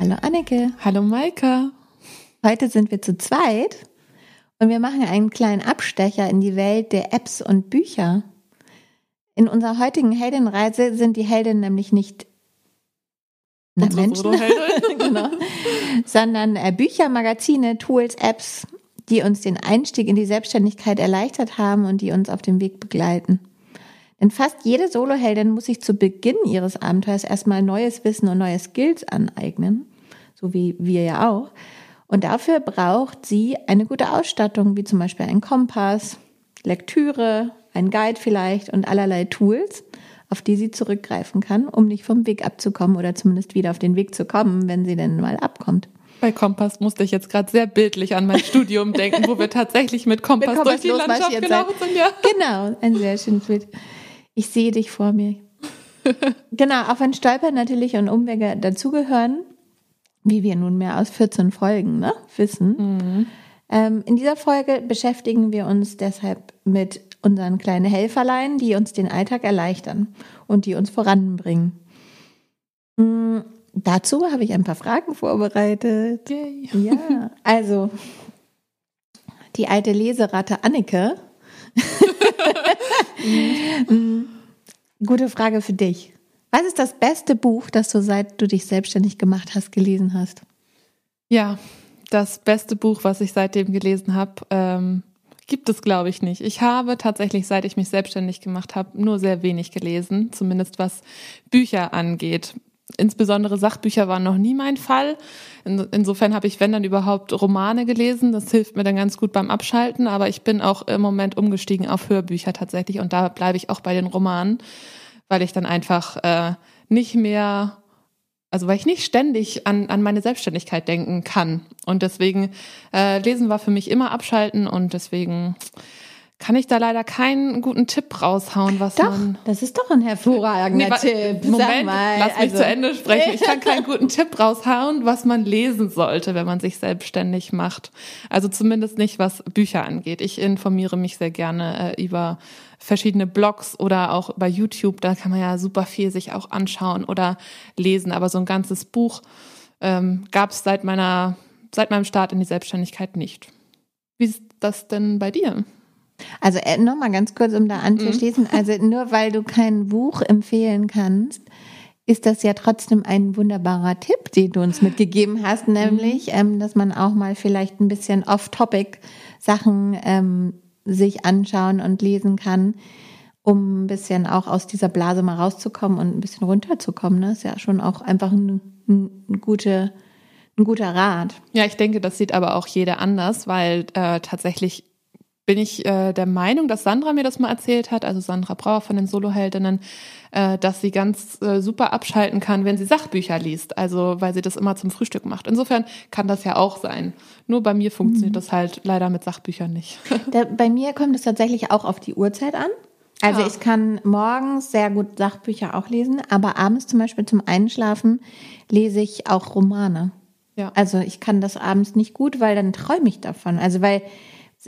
Hallo Anneke. Hallo Maika. Heute sind wir zu zweit und wir machen einen kleinen Abstecher in die Welt der Apps und Bücher. In unserer heutigen Heldenreise sind die Heldinnen nämlich nicht na, Menschen, genau, sondern äh, Bücher, Magazine, Tools, Apps, die uns den Einstieg in die Selbstständigkeit erleichtert haben und die uns auf dem Weg begleiten. Denn fast jede Soloheldin muss sich zu Beginn ihres Abenteuers erstmal neues Wissen und neue Skills aneignen, so wie wir ja auch. Und dafür braucht sie eine gute Ausstattung, wie zum Beispiel ein Kompass, Lektüre, ein Guide vielleicht und allerlei Tools, auf die sie zurückgreifen kann, um nicht vom Weg abzukommen oder zumindest wieder auf den Weg zu kommen, wenn sie denn mal abkommt. Bei Kompass musste ich jetzt gerade sehr bildlich an mein Studium denken, wo wir tatsächlich mit Kompass, mit Kompass durch die Landschaft gelaufen sind. Ja. Genau, ein sehr schönes Bild. Ich sehe dich vor mir. genau, auch wenn Stolpern natürlich und Umwege dazugehören, wie wir nunmehr aus 14 Folgen ne, wissen. Mhm. Ähm, in dieser Folge beschäftigen wir uns deshalb mit unseren kleinen Helferlein, die uns den Alltag erleichtern und die uns voranbringen. Mhm. Dazu habe ich ein paar Fragen vorbereitet. Yay. Ja, also die alte Leseratte Annike. Mhm. Gute Frage für dich. Was ist das beste Buch, das du seit du dich selbstständig gemacht hast, gelesen hast? Ja, das beste Buch, was ich seitdem gelesen habe, ähm, gibt es, glaube ich, nicht. Ich habe tatsächlich, seit ich mich selbstständig gemacht habe, nur sehr wenig gelesen, zumindest was Bücher angeht. Insbesondere Sachbücher waren noch nie mein Fall. insofern habe ich, wenn dann überhaupt, Romane gelesen. Das hilft mir dann ganz gut beim Abschalten. Aber ich bin auch im Moment umgestiegen auf Hörbücher tatsächlich. Und da bleibe ich auch bei den Romanen weil ich dann einfach äh, nicht mehr, also weil ich nicht ständig an, an meine Selbstständigkeit denken kann. Und deswegen äh, lesen war für mich immer abschalten und deswegen kann ich da leider keinen guten Tipp raushauen, was doch, man. Das ist doch ein hervorragender nee, Tipp. Moment, mal, lass mich also. zu Ende sprechen. Ich kann keinen guten Tipp raushauen, was man lesen sollte, wenn man sich selbstständig macht. Also zumindest nicht, was Bücher angeht. Ich informiere mich sehr gerne äh, über verschiedene Blogs oder auch bei YouTube. Da kann man ja super viel sich auch anschauen oder lesen. Aber so ein ganzes Buch ähm, gab es seit meiner seit meinem Start in die Selbstständigkeit nicht. Wie ist das denn bei dir? Also äh, nochmal ganz kurz, um da anzuschließen. Mhm. Also nur weil du kein Buch empfehlen kannst, ist das ja trotzdem ein wunderbarer Tipp, den du uns mitgegeben hast, nämlich, mhm. ähm, dass man auch mal vielleicht ein bisschen off-topic Sachen ähm, sich anschauen und lesen kann, um ein bisschen auch aus dieser Blase mal rauszukommen und ein bisschen runterzukommen. Das ist ja schon auch einfach ein, ein, gute, ein guter Rat. Ja, ich denke, das sieht aber auch jeder anders, weil äh, tatsächlich bin ich äh, der Meinung, dass Sandra mir das mal erzählt hat, also Sandra Brauer von den Soloheldinnen, äh, dass sie ganz äh, super abschalten kann, wenn sie Sachbücher liest, also weil sie das immer zum Frühstück macht. Insofern kann das ja auch sein. Nur bei mir funktioniert mhm. das halt leider mit Sachbüchern nicht. Da, bei mir kommt es tatsächlich auch auf die Uhrzeit an. Also ah. ich kann morgens sehr gut Sachbücher auch lesen, aber abends zum Beispiel zum Einschlafen lese ich auch Romane. Ja. Also ich kann das abends nicht gut, weil dann träume ich davon. Also weil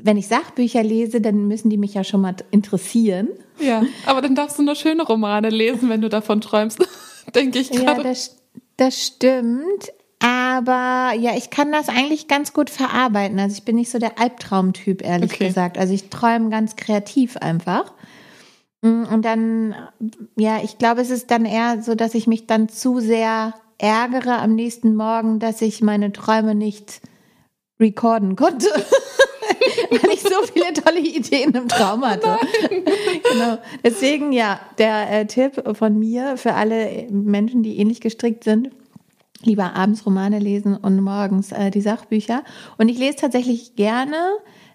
wenn ich Sachbücher lese, dann müssen die mich ja schon mal interessieren. Ja, aber dann darfst du nur schöne Romane lesen, wenn du davon träumst, denke ich gerade. Ja, das, das stimmt. Aber ja, ich kann das eigentlich ganz gut verarbeiten. Also ich bin nicht so der Albtraumtyp, ehrlich okay. gesagt. Also ich träume ganz kreativ einfach. Mm, und dann, ja, ich glaube, es ist dann eher so, dass ich mich dann zu sehr ärgere am nächsten Morgen, dass ich meine Träume nicht recorden konnte. weil ich so viele tolle Ideen im Traum hatte. genau. Deswegen ja, der äh, Tipp von mir für alle Menschen, die ähnlich gestrickt sind, lieber abends Romane lesen und morgens äh, die Sachbücher. Und ich lese tatsächlich gerne.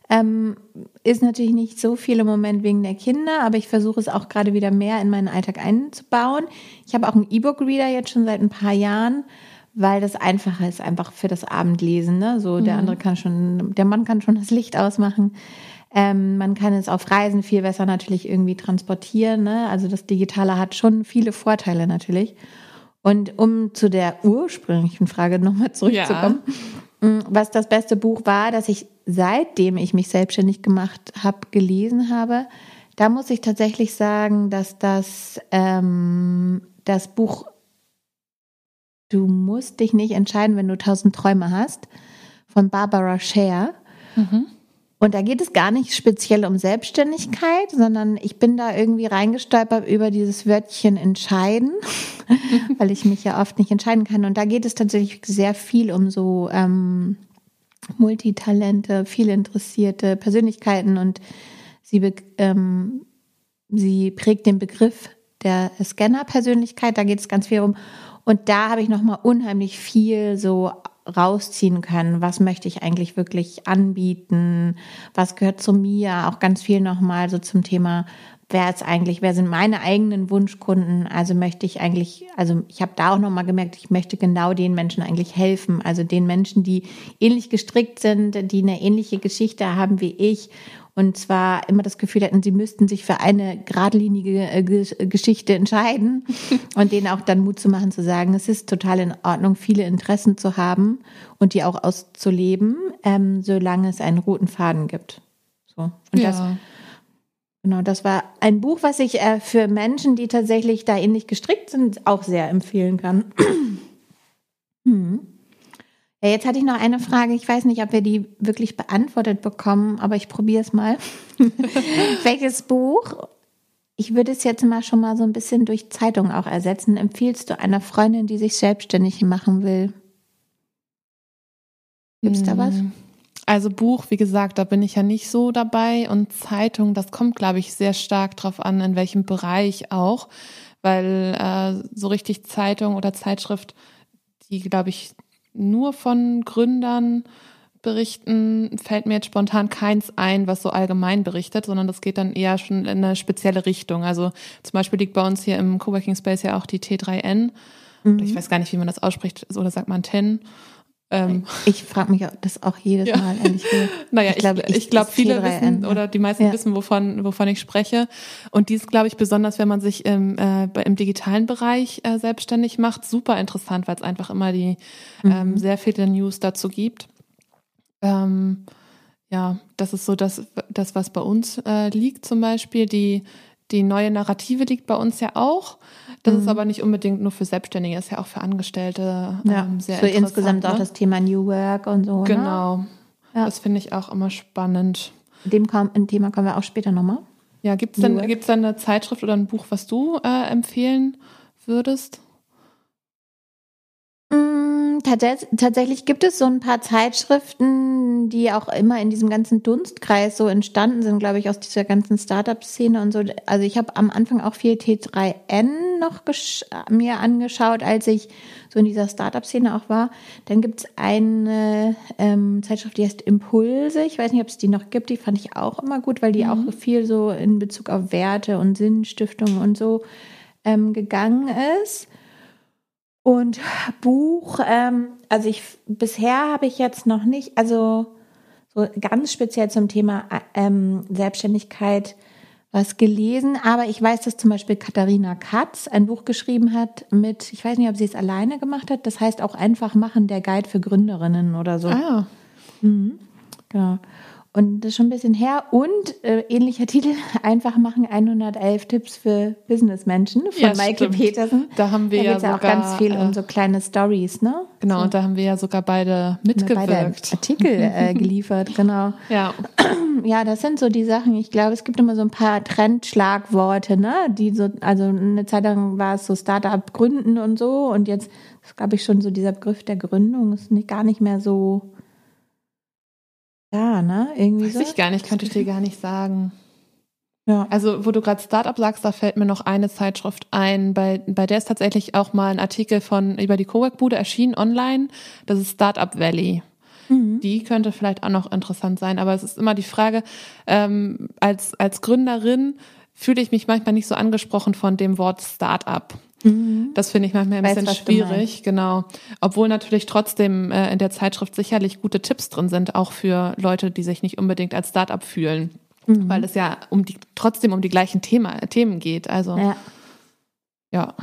Ähm, ist natürlich nicht so viel im Moment wegen der Kinder, aber ich versuche es auch gerade wieder mehr in meinen Alltag einzubauen. Ich habe auch einen E-Book-Reader jetzt schon seit ein paar Jahren weil das einfacher ist, einfach für das Abendlesen. Ne? So, der mhm. andere kann schon, der Mann kann schon das Licht ausmachen. Ähm, man kann es auf Reisen viel besser natürlich irgendwie transportieren. Ne? Also das Digitale hat schon viele Vorteile natürlich. Und um zu der ursprünglichen Frage nochmal zurückzukommen, ja. Mm, was das beste Buch war, das ich seitdem ich mich selbstständig gemacht habe, gelesen habe, da muss ich tatsächlich sagen, dass das ähm, das Buch Du musst dich nicht entscheiden, wenn du tausend Träume hast, von Barbara Scher. Mhm. Und da geht es gar nicht speziell um Selbstständigkeit, sondern ich bin da irgendwie reingestolpert über dieses Wörtchen entscheiden, weil ich mich ja oft nicht entscheiden kann. Und da geht es tatsächlich sehr viel um so ähm, Multitalente, viel interessierte Persönlichkeiten und sie, ähm, sie prägt den Begriff der Scanner-Persönlichkeit. Da geht es ganz viel um. Und da habe ich nochmal unheimlich viel so rausziehen können. Was möchte ich eigentlich wirklich anbieten? Was gehört zu mir? Auch ganz viel nochmal so zum Thema, wer ist eigentlich, wer sind meine eigenen Wunschkunden? Also möchte ich eigentlich, also ich habe da auch nochmal gemerkt, ich möchte genau den Menschen eigentlich helfen. Also den Menschen, die ähnlich gestrickt sind, die eine ähnliche Geschichte haben wie ich und zwar immer das Gefühl hatten, sie müssten sich für eine geradlinige äh, Geschichte entscheiden und denen auch dann Mut zu machen, zu sagen, es ist total in Ordnung, viele Interessen zu haben und die auch auszuleben, ähm, solange es einen roten Faden gibt. So. Und ja. das, genau, das war ein Buch, was ich äh, für Menschen, die tatsächlich da ähnlich gestrickt sind, auch sehr empfehlen kann. hm. Jetzt hatte ich noch eine Frage. Ich weiß nicht, ob wir die wirklich beantwortet bekommen, aber ich probiere es mal. Welches Buch, ich würde es jetzt mal schon mal so ein bisschen durch Zeitung auch ersetzen, empfiehlst du einer Freundin, die sich selbstständig machen will? Gibt es da was? Hm. Also Buch, wie gesagt, da bin ich ja nicht so dabei und Zeitung, das kommt, glaube ich, sehr stark drauf an, in welchem Bereich auch, weil äh, so richtig Zeitung oder Zeitschrift, die, glaube ich, nur von Gründern berichten, fällt mir jetzt spontan keins ein, was so allgemein berichtet, sondern das geht dann eher schon in eine spezielle Richtung. Also zum Beispiel liegt bei uns hier im Coworking Space ja auch die T3N. Mhm. Ich weiß gar nicht, wie man das ausspricht, oder sagt man 10. Ähm, ich frage mich das auch jedes ja. Mal, ehrlich gesagt. Naja, ich glaube, ich, ich glaube, viele wissen ja. oder die meisten ja. wissen, wovon, wovon ich spreche. Und dies glaube ich besonders, wenn man sich im, äh, im digitalen Bereich äh, selbstständig macht, super interessant, weil es einfach immer die mhm. ähm, sehr viele News dazu gibt. Ähm, ja, das ist so das, das was bei uns äh, liegt zum Beispiel. Die, die neue Narrative liegt bei uns ja auch. Das mhm. ist aber nicht unbedingt nur für Selbstständige, ist ja auch für Angestellte ja, ähm, sehr so insgesamt ne? auch das Thema New Work und so. Ne? Genau. Ne? Ja. Das finde ich auch immer spannend. Dem ein Thema kommen wir auch später nochmal. Ja, gibt es denn, gibt's denn eine Zeitschrift oder ein Buch, was du äh, empfehlen würdest? Tatsächlich gibt es so ein paar Zeitschriften, die auch immer in diesem ganzen Dunstkreis so entstanden sind, glaube ich, aus dieser ganzen Startup-Szene und so. Also ich habe am Anfang auch viel T3N noch mir angeschaut, als ich so in dieser Startup-Szene auch war. Dann gibt es eine ähm, Zeitschrift, die heißt Impulse. Ich weiß nicht, ob es die noch gibt. Die fand ich auch immer gut, weil die mhm. auch viel so in Bezug auf Werte und Sinnstiftung und so ähm, gegangen ist. Und Buch, ähm, also ich bisher habe ich jetzt noch nicht, also so ganz speziell zum Thema ähm, Selbstständigkeit was gelesen, aber ich weiß, dass zum Beispiel Katharina Katz ein Buch geschrieben hat mit, ich weiß nicht, ob sie es alleine gemacht hat, das heißt auch einfach machen, der Guide für Gründerinnen oder so. Ah. Mhm. Genau. Und das ist schon ein bisschen her. Und äh, ähnlicher Titel, einfach machen 111 Tipps für Businessmenschen von ja, Michael Petersen. Da haben wir da ja sogar, auch ganz viel äh, um so kleine Stories, ne? Genau, so. und da haben wir ja sogar beide mitgewirkt. Beide Artikel äh, geliefert, genau. Ja. Ja, das sind so die Sachen. Ich glaube, es gibt immer so ein paar Trendschlagworte, ne? Die so, also eine Zeit lang war es so Startup gründen und so. Und jetzt ist, glaube ich, schon so dieser Begriff der Gründung ist nicht, gar nicht mehr so ja, ne? Irgendwie Weiß so. ich gar nicht, könnte ich dir gar nicht sagen. Ja. Also, wo du gerade Startup sagst, da fällt mir noch eine Zeitschrift ein, bei, bei der ist tatsächlich auch mal ein Artikel von über die Cowork-Bude erschienen online. Das ist Startup Valley. Mhm. Die könnte vielleicht auch noch interessant sein, aber es ist immer die Frage, ähm, als, als Gründerin fühle ich mich manchmal nicht so angesprochen von dem Wort Startup. Mhm. Das finde ich manchmal ein Weiß, bisschen schwierig, genau. Obwohl natürlich trotzdem äh, in der Zeitschrift sicherlich gute Tipps drin sind, auch für Leute, die sich nicht unbedingt als Startup fühlen. Mhm. Weil es ja um die, trotzdem um die gleichen Thema, Themen geht. Also ja. ja.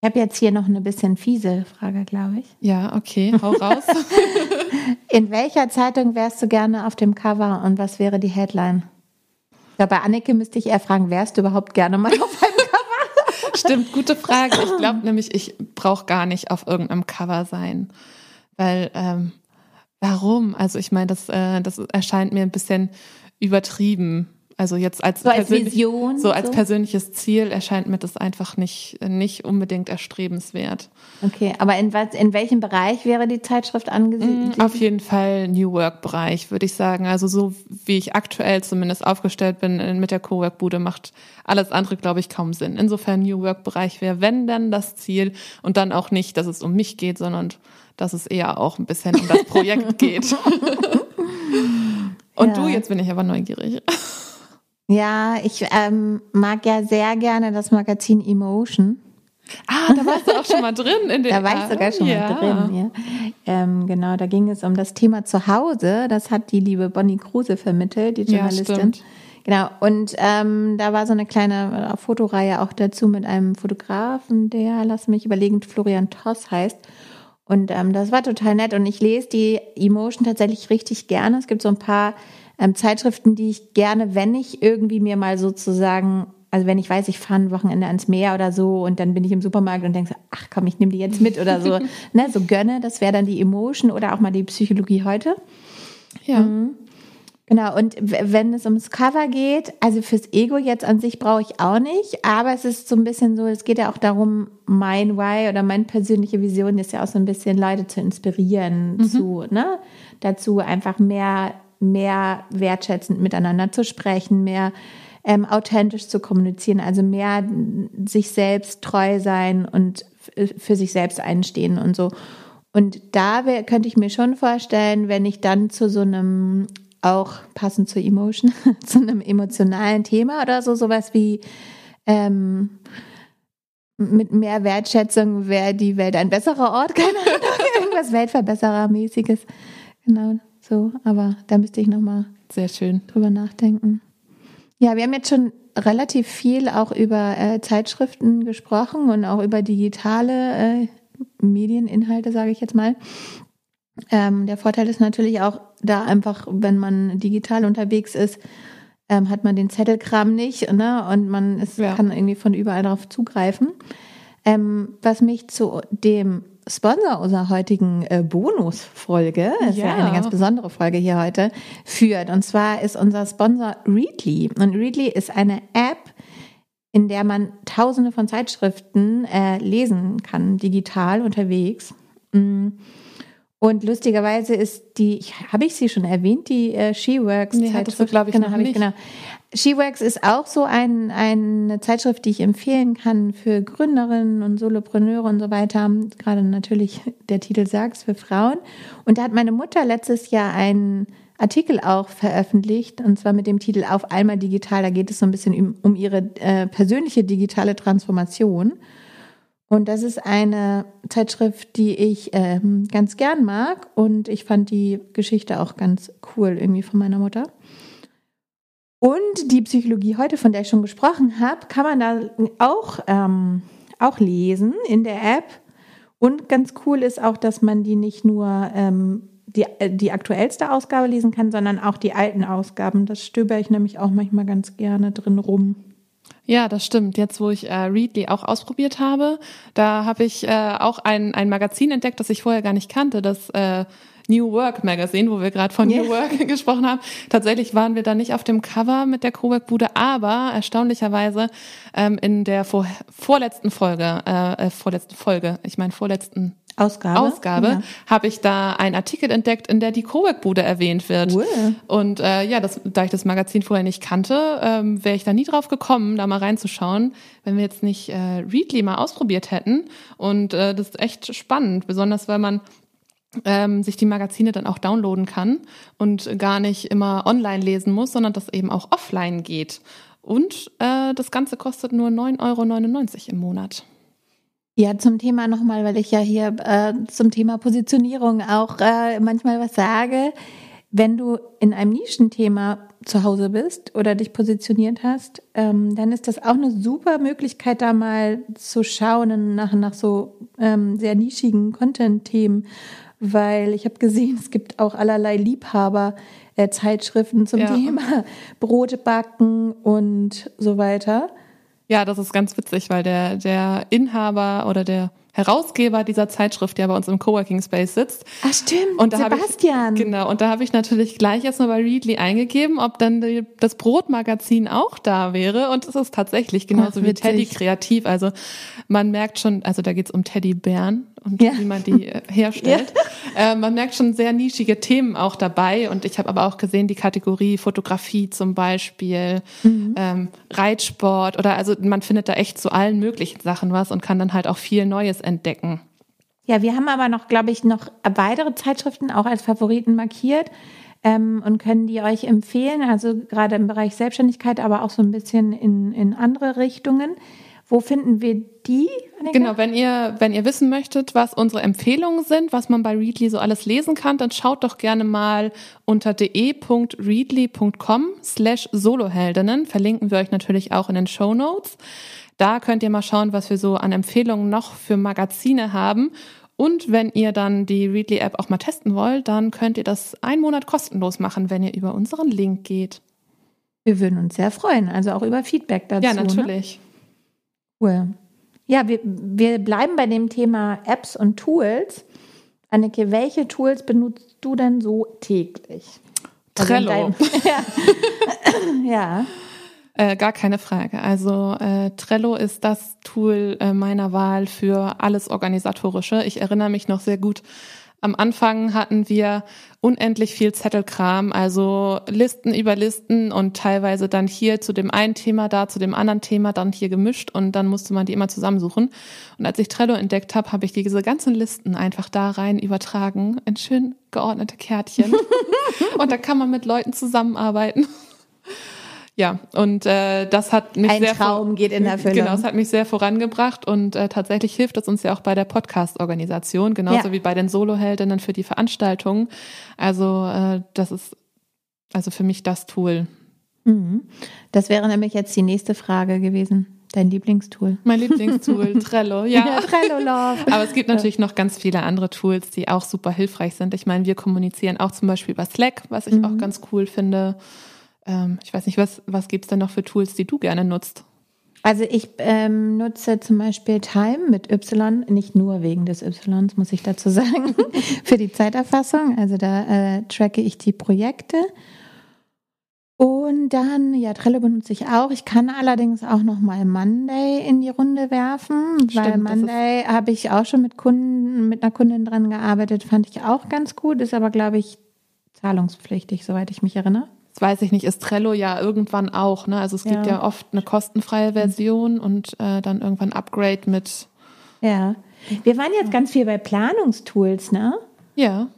Ich habe jetzt hier noch eine bisschen fiese Frage, glaube ich. Ja, okay, hau raus. In welcher Zeitung wärst du gerne auf dem Cover und was wäre die Headline? Ja, bei Anneke müsste ich eher fragen, wärst du überhaupt gerne mal auf einem Cover? Stimmt, gute Frage. Ich glaube nämlich, ich brauche gar nicht auf irgendeinem Cover sein. Weil, ähm, warum? Also ich meine, das, äh, das erscheint mir ein bisschen übertrieben. Also jetzt als, so als Vision, so als so? persönliches Ziel erscheint mir das einfach nicht nicht unbedingt erstrebenswert. Okay, aber in was in welchem Bereich wäre die Zeitschrift angesiedelt? Mm, auf jeden Fall New Work Bereich, würde ich sagen. Also so wie ich aktuell zumindest aufgestellt bin mit der Cowork Bude macht alles andere glaube ich kaum Sinn. Insofern New Work Bereich wäre wenn dann das Ziel und dann auch nicht, dass es um mich geht, sondern dass es eher auch ein bisschen um das Projekt geht. Und ja. du, jetzt bin ich aber neugierig. Ja, ich ähm, mag ja sehr gerne das Magazin Emotion. Ah, da warst du auch schon mal drin. In den da war ich sogar schon ja. mal drin, ja. Ähm, genau, da ging es um das Thema Zuhause. Das hat die liebe Bonnie Kruse vermittelt, die Journalistin. Ja, genau, und ähm, da war so eine kleine äh, Fotoreihe auch dazu mit einem Fotografen, der, lass mich überlegen, Florian Toss heißt. Und ähm, das war total nett. Und ich lese die Emotion tatsächlich richtig gerne. Es gibt so ein paar ähm, Zeitschriften, die ich gerne, wenn ich irgendwie mir mal sozusagen, also wenn ich weiß, ich fahre ein Wochenende ans Meer oder so und dann bin ich im Supermarkt und denke so, ach komm, ich nehme die jetzt mit oder so, ne, so gönne, das wäre dann die Emotion oder auch mal die Psychologie heute. Ja. Mhm. Genau, und wenn es ums Cover geht, also fürs Ego jetzt an sich brauche ich auch nicht, aber es ist so ein bisschen so, es geht ja auch darum, mein Why oder meine persönliche Vision ist ja auch so ein bisschen Leute zu inspirieren, mhm. zu, ne, dazu einfach mehr, mehr wertschätzend miteinander zu sprechen, mehr ähm, authentisch zu kommunizieren, also mehr sich selbst treu sein und für sich selbst einstehen und so. Und da könnte ich mir schon vorstellen, wenn ich dann zu so einem auch passend zur Emotion, zu einem emotionalen Thema oder so, sowas wie ähm, mit mehr Wertschätzung wäre die Welt ein besserer Ort, keine Ahnung, irgendwas Weltverbesserermäßiges. Genau, so, aber da müsste ich nochmal sehr schön drüber nachdenken. Ja, wir haben jetzt schon relativ viel auch über äh, Zeitschriften gesprochen und auch über digitale äh, Medieninhalte, sage ich jetzt mal. Ähm, der Vorteil ist natürlich auch da einfach, wenn man digital unterwegs ist, ähm, hat man den Zettelkram nicht ne? und man ist, ja. kann irgendwie von überall darauf zugreifen. Ähm, was mich zu dem Sponsor unserer heutigen äh, Bonusfolge, ist ja. ja eine ganz besondere Folge hier heute, führt. Und zwar ist unser Sponsor Readly. Und Readly ist eine App, in der man tausende von Zeitschriften äh, lesen kann, digital unterwegs. Mm. Und lustigerweise ist die, habe ich sie schon erwähnt, die äh, SheWorks nee, Zeitschrift. glaube ich, genau, noch nicht. Ich, genau. SheWorks ist auch so ein, eine Zeitschrift, die ich empfehlen kann für Gründerinnen und Solopreneure und so weiter. Gerade natürlich, der Titel sagt für Frauen. Und da hat meine Mutter letztes Jahr einen Artikel auch veröffentlicht, und zwar mit dem Titel Auf einmal digital. Da geht es so ein bisschen um, um ihre äh, persönliche digitale Transformation. Und das ist eine Zeitschrift, die ich ähm, ganz gern mag. Und ich fand die Geschichte auch ganz cool irgendwie von meiner Mutter. Und die Psychologie heute, von der ich schon gesprochen habe, kann man da auch, ähm, auch lesen in der App. Und ganz cool ist auch, dass man die nicht nur ähm, die, äh, die aktuellste Ausgabe lesen kann, sondern auch die alten Ausgaben. Das stöber ich nämlich auch manchmal ganz gerne drin rum. Ja, das stimmt. Jetzt, wo ich äh, Readly auch ausprobiert habe, da habe ich äh, auch ein, ein Magazin entdeckt, das ich vorher gar nicht kannte, das äh, New Work Magazine, wo wir gerade von yeah. New Work gesprochen haben. Tatsächlich waren wir da nicht auf dem Cover mit der Cowork-Bude, aber erstaunlicherweise ähm, in der vor, vorletzten Folge, äh, äh vorletzten Folge, ich meine vorletzten Ausgabe, Ausgabe ja. habe ich da einen Artikel entdeckt, in der die Cowork-Bude erwähnt wird. Cool. Und äh, ja, das, da ich das Magazin vorher nicht kannte, ähm, wäre ich da nie drauf gekommen, da mal reinzuschauen, wenn wir jetzt nicht äh, Readly mal ausprobiert hätten. Und äh, das ist echt spannend, besonders weil man ähm, sich die Magazine dann auch downloaden kann und gar nicht immer online lesen muss, sondern das eben auch offline geht. Und äh, das Ganze kostet nur 9,99 Euro im Monat. Ja, zum Thema nochmal, weil ich ja hier äh, zum Thema Positionierung auch äh, manchmal was sage. Wenn du in einem Nischenthema zu Hause bist oder dich positioniert hast, ähm, dann ist das auch eine super Möglichkeit, da mal zu schauen nach, nach so ähm, sehr nischigen Content-Themen, weil ich habe gesehen, es gibt auch allerlei Liebhaber-Zeitschriften äh, zum ja. Thema Brot backen und so weiter. Ja, das ist ganz witzig, weil der, der Inhaber oder der Herausgeber dieser Zeitschrift, der bei uns im Coworking Space sitzt. Ach stimmt, und da Sebastian. Ich, genau, und da habe ich natürlich gleich erstmal bei Readly eingegeben, ob dann die, das Brotmagazin auch da wäre. Und es ist tatsächlich genauso Ach, wie Teddy kreativ. Also man merkt schon, also da geht's um Teddybären und ja. wie man die äh, herstellt. Ja. Äh, man merkt schon sehr nischige Themen auch dabei. Und ich habe aber auch gesehen, die Kategorie Fotografie zum Beispiel, mhm. ähm, Reitsport oder also man findet da echt zu allen möglichen Sachen was und kann dann halt auch viel Neues entdecken. Ja, wir haben aber noch, glaube ich, noch weitere Zeitschriften auch als Favoriten markiert ähm, und können die euch empfehlen. Also gerade im Bereich Selbstständigkeit, aber auch so ein bisschen in, in andere Richtungen. Wo finden wir die? Annika? Genau, wenn ihr, wenn ihr wissen möchtet, was unsere Empfehlungen sind, was man bei Readly so alles lesen kann, dann schaut doch gerne mal unter de.readly.com slash Soloheldinnen. Verlinken wir euch natürlich auch in den Show Notes. Da könnt ihr mal schauen, was wir so an Empfehlungen noch für Magazine haben. Und wenn ihr dann die Readly-App auch mal testen wollt, dann könnt ihr das einen Monat kostenlos machen, wenn ihr über unseren Link geht. Wir würden uns sehr freuen, also auch über Feedback dazu. Ja, ne? natürlich. Ne? Cool. Ja, wir, wir bleiben bei dem Thema Apps und Tools. Anneke, welche Tools benutzt du denn so täglich? Also Trello. Also ja. ja. Äh, gar keine Frage. Also äh, Trello ist das Tool äh, meiner Wahl für alles Organisatorische. Ich erinnere mich noch sehr gut am Anfang hatten wir unendlich viel Zettelkram, also Listen über Listen und teilweise dann hier zu dem einen Thema, da zu dem anderen Thema, dann hier gemischt und dann musste man die immer zusammensuchen. Und als ich Trello entdeckt habe, habe ich diese ganzen Listen einfach da rein übertragen in schön geordnete Kärtchen. und da kann man mit Leuten zusammenarbeiten. Ja, und äh, das hat mich Ein sehr Traum geht in Erfüllung. Genau, es hat mich sehr vorangebracht und äh, tatsächlich hilft es uns ja auch bei der Podcast-Organisation, genauso ja. wie bei den Soloheldinnen für die Veranstaltungen. Also äh, das ist also für mich das Tool. Mhm. Das wäre nämlich jetzt die nächste Frage gewesen. Dein Lieblingstool? Mein Lieblingstool, Trello, ja. ja. Trello Love. Aber es gibt natürlich noch ganz viele andere Tools, die auch super hilfreich sind. Ich meine, wir kommunizieren auch zum Beispiel über Slack, was ich mhm. auch ganz cool finde. Ähm, ich weiß nicht, was, was gibt es denn noch für Tools, die du gerne nutzt? Also ich ähm, nutze zum Beispiel Time mit Y, nicht nur wegen des Y, muss ich dazu sagen, für die Zeiterfassung. Also da äh, tracke ich die Projekte. Und dann, ja, Trello benutze ich auch. Ich kann allerdings auch noch mal Monday in die Runde werfen, Stimmt, weil Monday habe ich auch schon mit Kunden, mit einer Kundin dran gearbeitet, fand ich auch ganz gut, ist aber, glaube ich, zahlungspflichtig, soweit ich mich erinnere weiß ich nicht, ist Trello ja irgendwann auch. Ne? Also es gibt ja, ja oft eine kostenfreie Version und äh, dann irgendwann Upgrade mit. Ja. Wir waren jetzt ganz viel bei Planungstools, ne? Ja.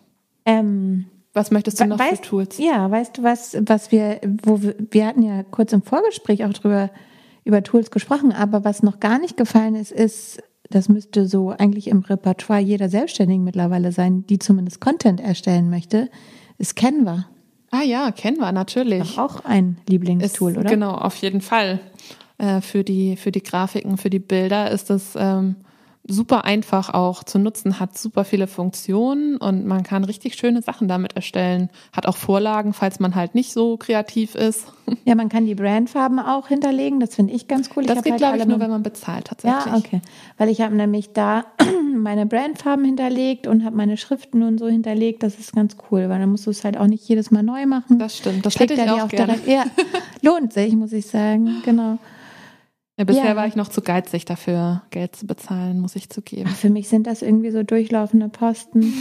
Ähm, was möchtest du noch weißt, für Tools? Ja, weißt du was, was wir, wo wir, wir hatten ja kurz im Vorgespräch auch drüber über Tools gesprochen, aber was noch gar nicht gefallen ist, ist, das müsste so eigentlich im Repertoire jeder Selbstständigen mittlerweile sein, die zumindest Content erstellen möchte, ist Canva. Ah ja, kennen wir natürlich. Auch ein Lieblingstool, ist, oder? Genau, auf jeden Fall. Äh, für, die, für die Grafiken, für die Bilder ist das ähm, super einfach auch zu nutzen, hat super viele Funktionen und man kann richtig schöne Sachen damit erstellen. Hat auch Vorlagen, falls man halt nicht so kreativ ist. Ja, man kann die Brandfarben auch hinterlegen, das finde ich ganz cool. Das ich geht, halt glaube ich, nur, wenn man bezahlt tatsächlich. Ja, okay. Weil ich habe nämlich da meine Brandfarben hinterlegt und habe meine Schriften und so hinterlegt. Das ist ganz cool, weil dann musst du es halt auch nicht jedes Mal neu machen. Das stimmt, das hätte ich auch gerne. Direkt, ja, lohnt sich, muss ich sagen, genau. Ja, bisher ja. war ich noch zu geizig dafür, Geld zu bezahlen, muss ich zugeben. Ach, für mich sind das irgendwie so durchlaufende Posten.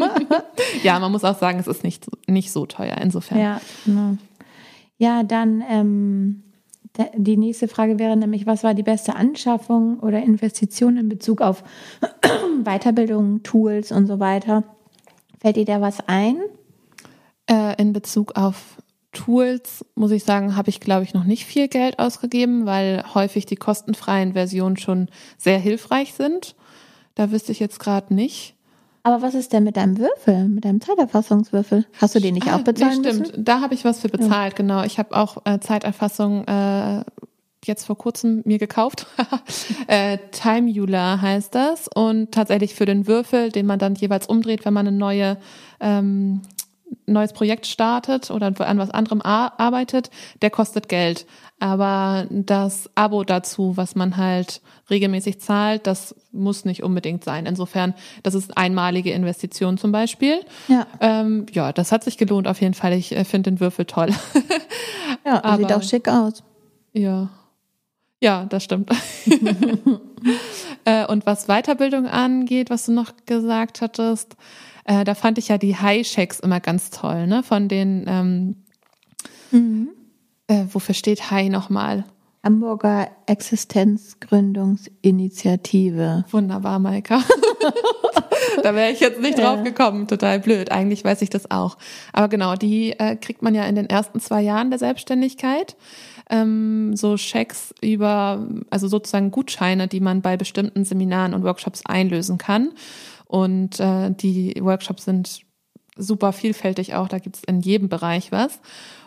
ja, man muss auch sagen, es ist nicht, nicht so teuer insofern. Ja, genau. ja dann ähm, die nächste Frage wäre nämlich, was war die beste Anschaffung oder Investition in Bezug auf Weiterbildung, Tools und so weiter? Fällt dir da was ein? Äh, in Bezug auf Tools, muss ich sagen, habe ich, glaube ich, noch nicht viel Geld ausgegeben, weil häufig die kostenfreien Versionen schon sehr hilfreich sind. Da wüsste ich jetzt gerade nicht. Aber was ist denn mit deinem Würfel, mit deinem Zeiterfassungswürfel? Hast du den nicht ah, auch bezahlen nee, stimmt. Müssen? Da habe ich was für bezahlt, ja. genau. Ich habe auch äh, Zeiterfassung äh, jetzt vor kurzem mir gekauft. äh, Timeular heißt das. Und tatsächlich für den Würfel, den man dann jeweils umdreht, wenn man eine neue ähm, neues Projekt startet oder an was anderem arbeitet, der kostet Geld. Aber das Abo dazu, was man halt regelmäßig zahlt, das muss nicht unbedingt sein. Insofern, das ist einmalige Investition zum Beispiel. Ja, ähm, ja das hat sich gelohnt auf jeden Fall. Ich äh, finde den Würfel toll. ja, Aber, sieht auch schick aus. Ja. Ja, das stimmt. äh, und was Weiterbildung angeht, was du noch gesagt hattest, äh, da fand ich ja die High-Checks immer ganz toll, ne? Von den, ähm, mhm. äh, wofür steht High nochmal? Hamburger Existenzgründungsinitiative. Wunderbar, Maika. da wäre ich jetzt nicht drauf gekommen. Total blöd. Eigentlich weiß ich das auch. Aber genau, die äh, kriegt man ja in den ersten zwei Jahren der Selbstständigkeit. Ähm, so Schecks über, also sozusagen Gutscheine, die man bei bestimmten Seminaren und Workshops einlösen kann. Und äh, die Workshops sind super vielfältig auch, da gibt's in jedem Bereich was.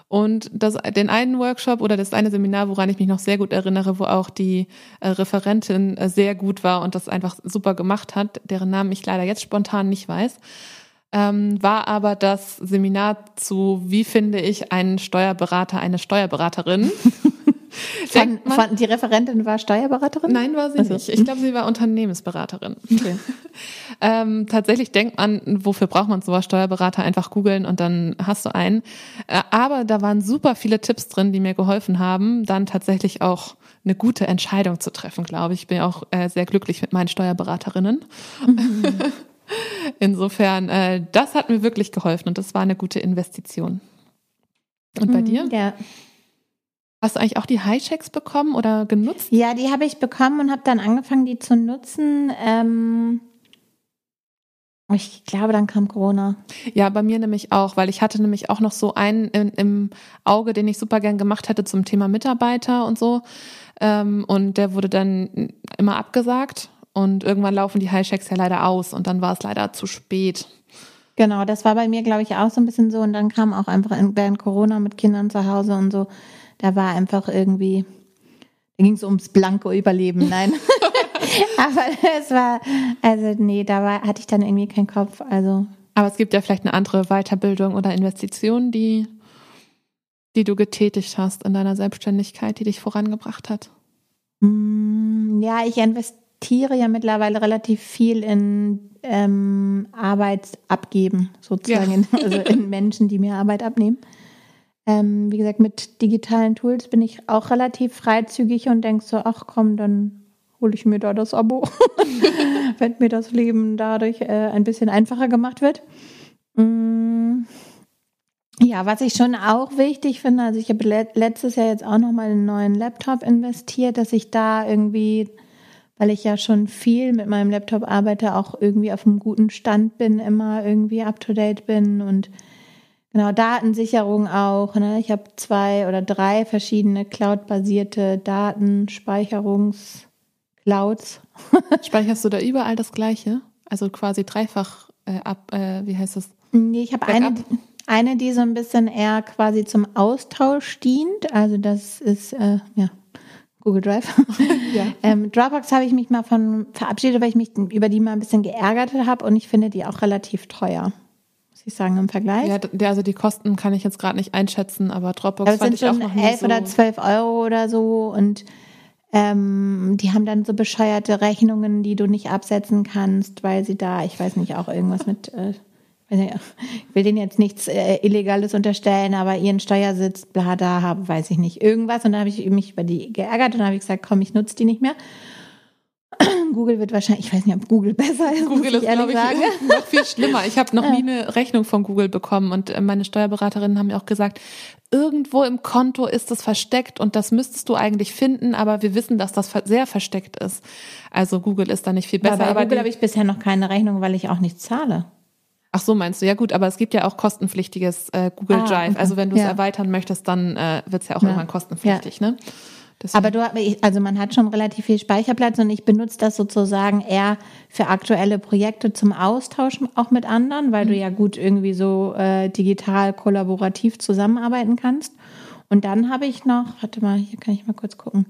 Und das, den einen Workshop oder das eine Seminar, woran ich mich noch sehr gut erinnere, wo auch die äh, Referentin äh, sehr gut war und das einfach super gemacht hat, deren Namen ich leider jetzt spontan nicht weiß, ähm, war aber das Seminar zu, wie finde ich einen Steuerberater, eine Steuerberaterin. Von, von, die Referentin war Steuerberaterin? Nein, war sie also. nicht. Ich glaube, sie war Unternehmensberaterin. Okay. ähm, tatsächlich denkt man, wofür braucht man sowas? Steuerberater einfach googeln und dann hast du einen. Äh, aber da waren super viele Tipps drin, die mir geholfen haben, dann tatsächlich auch eine gute Entscheidung zu treffen, glaube ich. Ich bin auch äh, sehr glücklich mit meinen Steuerberaterinnen. Mhm. Insofern, äh, das hat mir wirklich geholfen und das war eine gute Investition. Und bei mhm, dir? Ja. Hast du eigentlich auch die Highchecks bekommen oder genutzt? Ja, die habe ich bekommen und habe dann angefangen, die zu nutzen. Ähm ich glaube, dann kam Corona. Ja, bei mir nämlich auch, weil ich hatte nämlich auch noch so einen in, im Auge, den ich super gern gemacht hätte zum Thema Mitarbeiter und so. Ähm, und der wurde dann immer abgesagt. Und irgendwann laufen die Highchecks ja leider aus und dann war es leider zu spät. Genau, das war bei mir, glaube ich, auch so ein bisschen so. Und dann kam auch einfach während Corona mit Kindern zu Hause und so da war einfach irgendwie, da ging es ums blanke Überleben, nein. Aber es war, also nee, da war, hatte ich dann irgendwie keinen Kopf. Also. Aber es gibt ja vielleicht eine andere Weiterbildung oder Investition, die, die du getätigt hast in deiner Selbstständigkeit, die dich vorangebracht hat. Mm, ja, ich investiere ja mittlerweile relativ viel in ähm, Arbeitsabgeben, sozusagen, ja. also in Menschen, die mir Arbeit abnehmen. Ähm, wie gesagt, mit digitalen Tools bin ich auch relativ freizügig und denke so, ach komm, dann hole ich mir da das Abo, wenn mir das Leben dadurch äh, ein bisschen einfacher gemacht wird. Mm. Ja, was ich schon auch wichtig finde, also ich habe letztes Jahr jetzt auch nochmal einen neuen Laptop investiert, dass ich da irgendwie, weil ich ja schon viel mit meinem Laptop arbeite, auch irgendwie auf einem guten Stand bin, immer irgendwie up to date bin und Genau, Datensicherung auch. Ne? Ich habe zwei oder drei verschiedene Cloud-basierte Datenspeicherungs-Clouds. Speicherst du da überall das Gleiche? Also quasi dreifach äh, ab, äh, wie heißt das? Nee, ich habe eine, eine, die so ein bisschen eher quasi zum Austausch dient. Also das ist, äh, ja, Google Drive. ja. ähm, Dropbox habe ich mich mal von verabschiedet, weil ich mich über die mal ein bisschen geärgert habe und ich finde die auch relativ teuer ich sagen, im Vergleich. Ja, also die Kosten kann ich jetzt gerade nicht einschätzen, aber Dropbox aber fand ich auch noch nicht 11 so oder 12 Euro oder so und ähm, die haben dann so bescheuerte Rechnungen, die du nicht absetzen kannst, weil sie da, ich weiß nicht, auch irgendwas mit, äh, ich will denen jetzt nichts äh, Illegales unterstellen, aber ihren Steuersitz, bla, da habe, weiß ich nicht, irgendwas. Und da habe ich mich über die geärgert und habe ich gesagt, komm, ich nutze die nicht mehr. Google wird wahrscheinlich, ich weiß nicht, ob Google besser ist. Google ist, glaube ich, sagen. noch viel schlimmer. Ich habe noch ja. nie eine Rechnung von Google bekommen und äh, meine Steuerberaterinnen haben mir auch gesagt, irgendwo im Konto ist das versteckt und das müsstest du eigentlich finden, aber wir wissen, dass das sehr versteckt ist. Also Google ist da nicht viel besser. Ja, bei Google habe ich bisher noch keine Rechnung, weil ich auch nicht zahle. Ach so, meinst du? Ja gut, aber es gibt ja auch kostenpflichtiges äh, Google Ah, Drive. okay. Also wenn du es Ja. erweitern möchtest, dann äh, wird es ja auch Ja. irgendwann kostenpflichtig, ne? Deswegen- Aber du, also man hat schon relativ viel Speicherplatz und ich benutze das sozusagen eher für aktuelle Projekte zum Austausch auch mit anderen, weil du ja gut irgendwie so äh, digital kollaborativ zusammenarbeiten kannst. Und dann habe ich noch, warte mal, hier kann ich mal kurz gucken.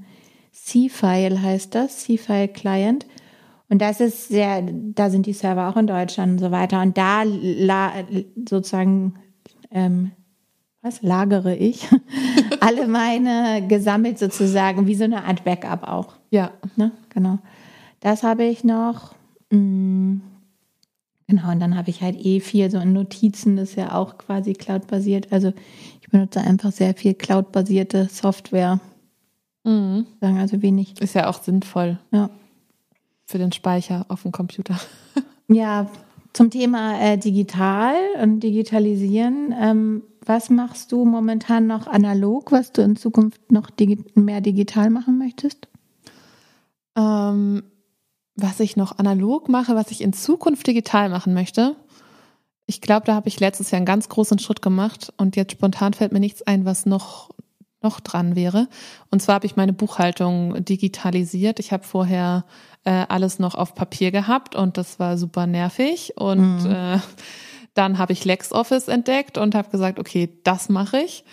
C-File heißt das, C-File Client. Und das ist sehr, da sind die Server auch in Deutschland und so weiter. Und da la, sozusagen ähm, was lagere ich? Alle meine gesammelt sozusagen, wie so eine Art Backup auch. ja. Ne? Genau. Das habe ich noch. Mm, Genau, und dann habe ich halt eh viel so in Notizen, das ist ja auch quasi Cloud-basiert. Also ich benutze einfach sehr viel Cloud-basierte Software. Mhm. Sagen also wenig. Ist ja auch sinnvoll Ja. Für den Speicher auf dem Computer. Ja, zum Thema äh, digital und digitalisieren. Ähm, was machst du momentan noch analog, was du in Zukunft noch digi mehr digital machen möchtest? Ähm, was ich noch analog mache, was ich in Zukunft digital machen möchte. Ich glaube, da habe ich letztes Jahr einen ganz großen Schritt gemacht und jetzt spontan fällt mir nichts ein, was noch, noch dran wäre. Und zwar habe ich meine Buchhaltung digitalisiert. Ich habe vorher äh, alles noch auf Papier gehabt und das war super nervig. Und äh, dann habe ich LexOffice entdeckt und habe gesagt, okay, das mache ich.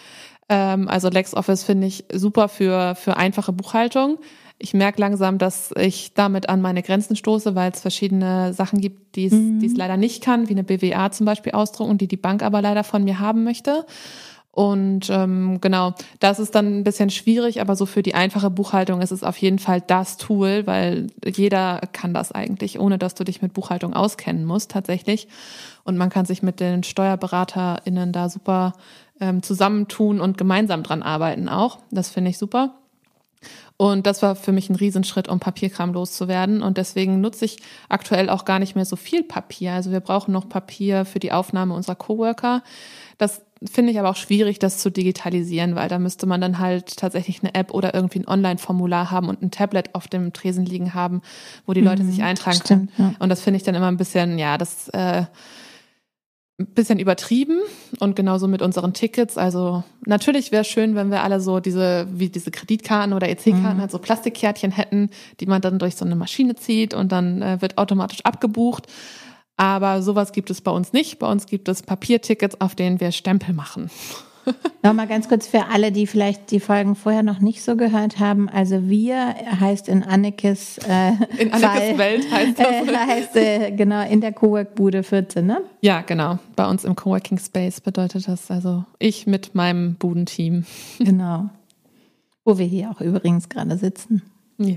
Ähm, also LexOffice finde ich super für, für einfache Buchhaltung. Ich merke langsam, dass ich damit an meine Grenzen stoße, weil es verschiedene Sachen gibt, die es, die es leider nicht kann, wie eine BWA zum Beispiel ausdrucken, die die Bank aber leider von mir haben möchte. Und ähm, genau, das ist dann ein bisschen schwierig, aber so für die einfache Buchhaltung ist es auf jeden Fall das Tool, weil jeder kann das eigentlich, ohne dass du dich mit Buchhaltung auskennen musst tatsächlich. Und man kann sich mit den SteuerberaterInnen da super ähm, zusammentun und gemeinsam dran arbeiten auch. Das finde ich super. Und das war für mich ein Riesenschritt, um Papierkram loszuwerden. Und deswegen nutze ich aktuell auch gar nicht mehr so viel Papier. Also wir brauchen noch Papier für die Aufnahme unserer Coworker. Das finde ich aber auch schwierig, das zu digitalisieren, weil da müsste man dann halt tatsächlich eine App oder irgendwie ein Online-Formular haben und ein Tablet auf dem Tresen liegen haben, wo die Leute sich eintragen stimmt, können. ja. Und das finde ich dann immer ein bisschen, ja, das äh, ein bisschen übertrieben und genauso mit unseren Tickets. Also natürlich wäre schön, wenn wir alle so diese, wie diese Kreditkarten oder EC-Karten halt so Plastikkärtchen hätten, die man dann durch so eine Maschine zieht und dann äh, wird automatisch abgebucht. Aber sowas gibt es bei uns nicht. Bei uns gibt es Papiertickets, auf denen wir Stempel machen. Nochmal ganz kurz für alle, die vielleicht die Folgen vorher noch nicht so gehört haben. Also wir heißt in Annekes, äh, In Annekes Fall, Welt heißt das. Äh, heißt äh, genau in der Cowork-Bude 14, ne? Ja, genau. Bei uns im Coworking Space bedeutet das also ich mit meinem Budenteam. Genau. Wo wir hier auch übrigens gerade sitzen. Ja.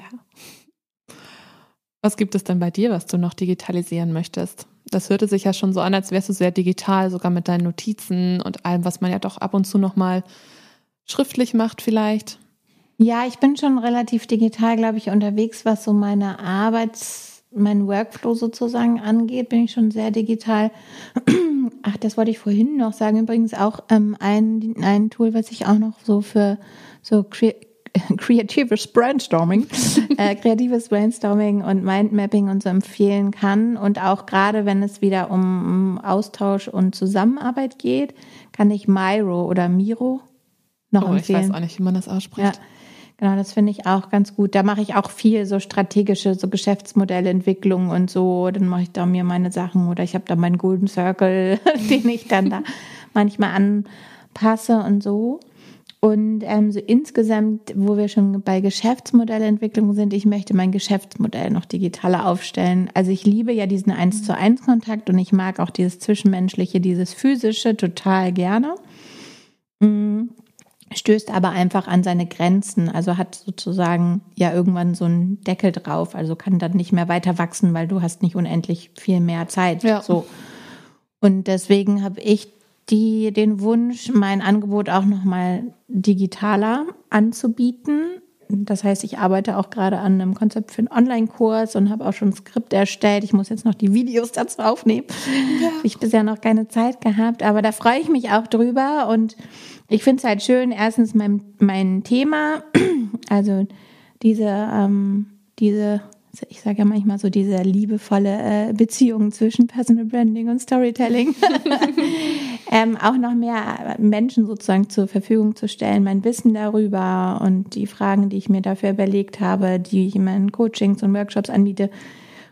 Was gibt es denn bei dir, was du noch digitalisieren möchtest? Das hörte sich ja schon so an, als wärst du sehr digital, sogar mit deinen Notizen und allem, was man ja doch ab und zu noch mal schriftlich macht vielleicht. Ja, ich bin schon relativ digital, glaube ich, unterwegs, was so meine Arbeits-, mein Workflow sozusagen angeht, bin ich schon sehr digital. Ach, das wollte ich vorhin noch sagen. Übrigens auch ähm, ein, ein Tool, was ich auch noch so für so cre kreatives Brainstorming, äh, kreatives Brainstorming und Mindmapping und so empfehlen kann. Und auch gerade wenn es wieder um, Austausch und Zusammenarbeit geht, kann ich Miro oder Miro noch Oh, ich empfehlen. weiß auch nicht, wie man das Ja, ausspricht. genau, das finde ich auch ganz gut. Da mache ich auch viel so strategische, so Geschäftsmodellentwicklung und so. Dann mache ich da mir meine Sachen oder ich habe da meinen Golden Circle, den ich dann da manchmal anpasse und so. Und ähm, so insgesamt, wo wir schon bei Geschäftsmodellentwicklung sind, ich möchte mein Geschäftsmodell noch digitaler aufstellen. Also ich liebe ja diesen eins zu eins Kontakt und ich mag auch dieses Zwischenmenschliche, dieses Physische total gerne stößt aber einfach an seine Grenzen, also hat sozusagen ja irgendwann so einen Deckel drauf, also kann dann nicht mehr weiter wachsen, weil du hast nicht unendlich viel mehr Zeit. Ja. So. Und deswegen habe ich die, den Wunsch, mein Angebot auch nochmal digitaler anzubieten. Das heißt, ich arbeite auch gerade an einem Konzept für einen Online-Kurs und habe auch schon ein Skript erstellt. Ich muss jetzt noch die Videos dazu aufnehmen. Hab Ich bisher noch keine Zeit gehabt, aber da freue ich mich auch drüber und ich finde es halt schön, erstens mein, mein Thema, also diese, ähm, diese ich sage ja manchmal so diese liebevolle äh, Beziehung zwischen Personal Branding und Storytelling, ähm, auch noch mehr Menschen sozusagen zur Verfügung zu stellen, mein Wissen darüber und die Fragen, die ich mir dafür überlegt habe, die ich in meinen Coachings und Workshops anbiete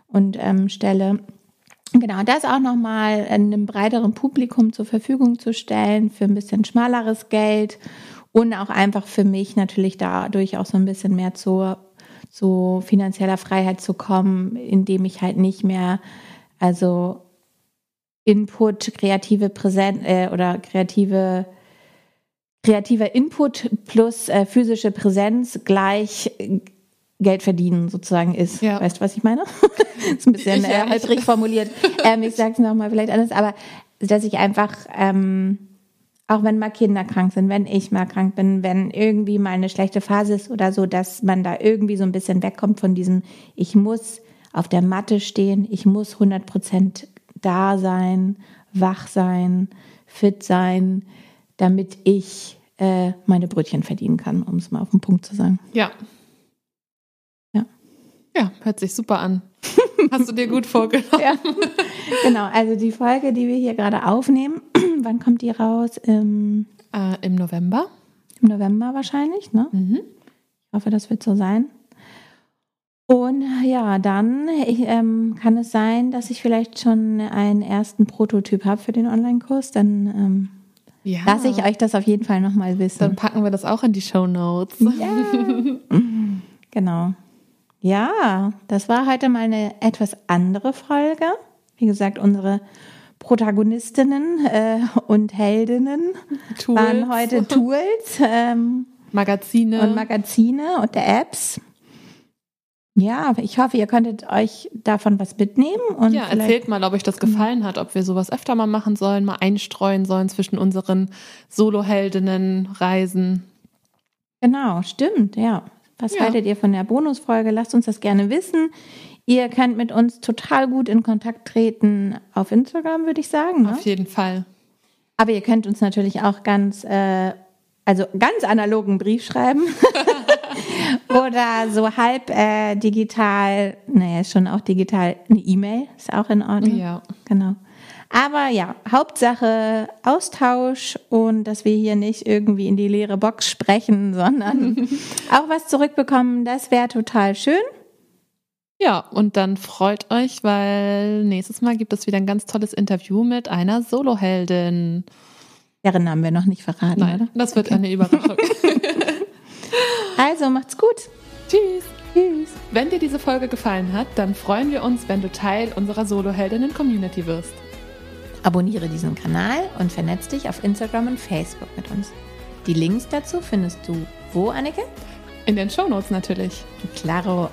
und ähm, stelle. Genau, das auch nochmal einem breiteren Publikum zur Verfügung zu stellen für ein bisschen schmaleres Geld und auch einfach für mich natürlich dadurch auch so ein bisschen mehr zur zu finanzieller Freiheit zu kommen, indem ich halt nicht mehr, also Input, kreative Präsenz äh, oder kreative kreativer Input plus äh, physische Präsenz gleich Geld verdienen sozusagen ist. Ja. Weißt du, was ich meine? das ist ein bisschen äh, halbrig formuliert. ähm, ich sage es nochmal vielleicht anders, aber dass ich einfach ähm, auch wenn mal Kinder krank sind, wenn ich mal krank bin, wenn irgendwie mal eine schlechte Phase ist oder so, dass man da irgendwie so ein bisschen wegkommt von diesem, ich muss auf der Matte stehen, ich muss 100 Prozent da sein, wach sein, fit sein, damit ich äh, meine Brötchen verdienen kann, um es mal auf den Punkt zu sagen. Ja. Ja. Ja, hört sich super an. Hast du dir gut vorgenommen? ja. Genau, also die Folge, die wir hier gerade aufnehmen, wann kommt die raus? Im, äh, Im November. Im November wahrscheinlich, ne? Mhm. Ich hoffe, das wird so sein. Und ja, dann ich, ähm, kann es sein, dass ich vielleicht schon einen ersten Prototyp habe für den Online-Kurs. Dann ähm, ja. lasse ich euch das auf jeden Fall nochmal wissen. Dann packen wir das auch in die Show Notes. Ja. genau. Ja, das war heute mal eine etwas andere Folge. Wie gesagt, unsere Protagonistinnen äh, und Heldinnen Tools. waren heute Tools, ähm, Magazine und Magazine und der Apps. Ja, ich hoffe, ihr könntet euch davon was mitnehmen. Und ja, erzählt mal, ob euch das gefallen hat, ob wir sowas öfter mal machen sollen, mal einstreuen sollen zwischen unseren Solo-Heldinnen, Reisen. Genau, stimmt, ja. Was ja. haltet ihr von der Bonusfolge? Lasst uns das gerne wissen. Ihr könnt mit uns total gut in Kontakt treten auf Instagram, würde ich sagen. Ne? Auf jeden Fall. Aber ihr könnt uns natürlich auch ganz, äh, also ganz analogen Brief schreiben. Oder so halb äh, digital, naja, schon auch digital, eine E-Mail ist auch in Ordnung. Ja. Genau. Aber ja, Hauptsache Austausch und dass wir hier nicht irgendwie in die leere Box sprechen, sondern auch was zurückbekommen, das wäre total schön. Ja, und dann freut euch, weil nächstes Mal gibt es wieder ein ganz tolles Interview mit einer Soloheldin. Deren Namen wir noch nicht verraten, Nein, oder? Das wird okay. eine Überraschung. also macht's gut. Tschüss. Tschüss. Wenn dir diese Folge gefallen hat, dann freuen wir uns, wenn du Teil unserer Soloheldinnen-Community wirst. Abonniere diesen Kanal und vernetz dich auf Instagram und Facebook mit uns. Die Links dazu findest du wo, Annike? In den Shownotes natürlich. Claro.